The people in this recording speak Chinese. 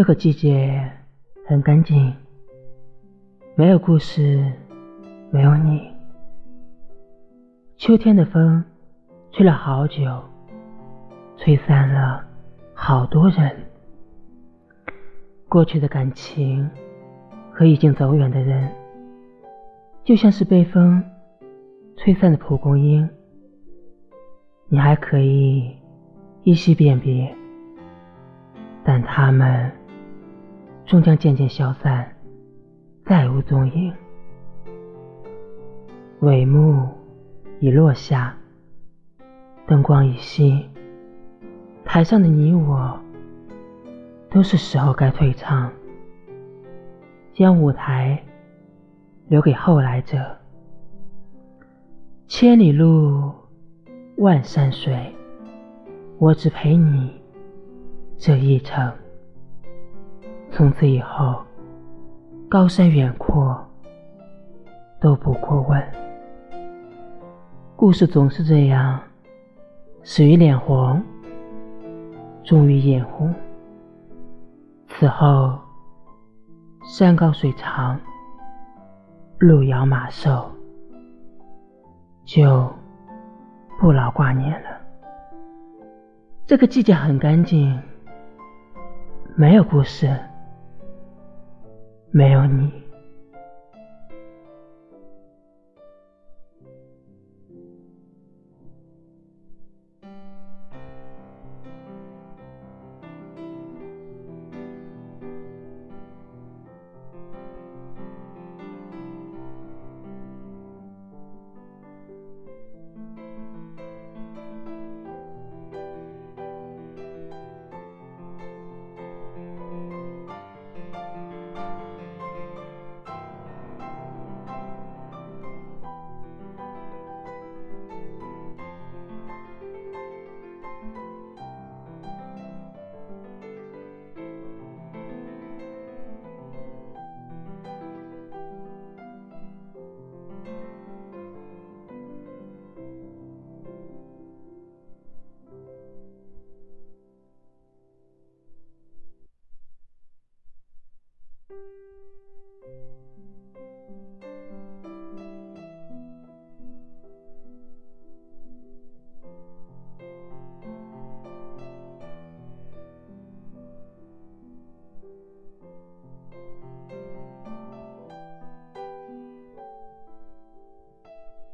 这个季节很干净，没有故事，没有你。秋天的风吹了好久，吹散了好多人。过去的感情和已经走远的人，就像是被风吹散的蒲公英，你还可以依稀辨别，但他们。终将渐渐消散，再无踪影。帷幕已落下，灯光已熄，台上的你我，都是时候该退场，将舞台留给后来者。千里路，万山水，我只陪你这一程。从此以后，高山远阔都不过问。故事总是这样，始于脸红，终于眼红。此后，山高水长，路遥马瘦，就不老挂念了。这个季节很干净，没有故事。没有你。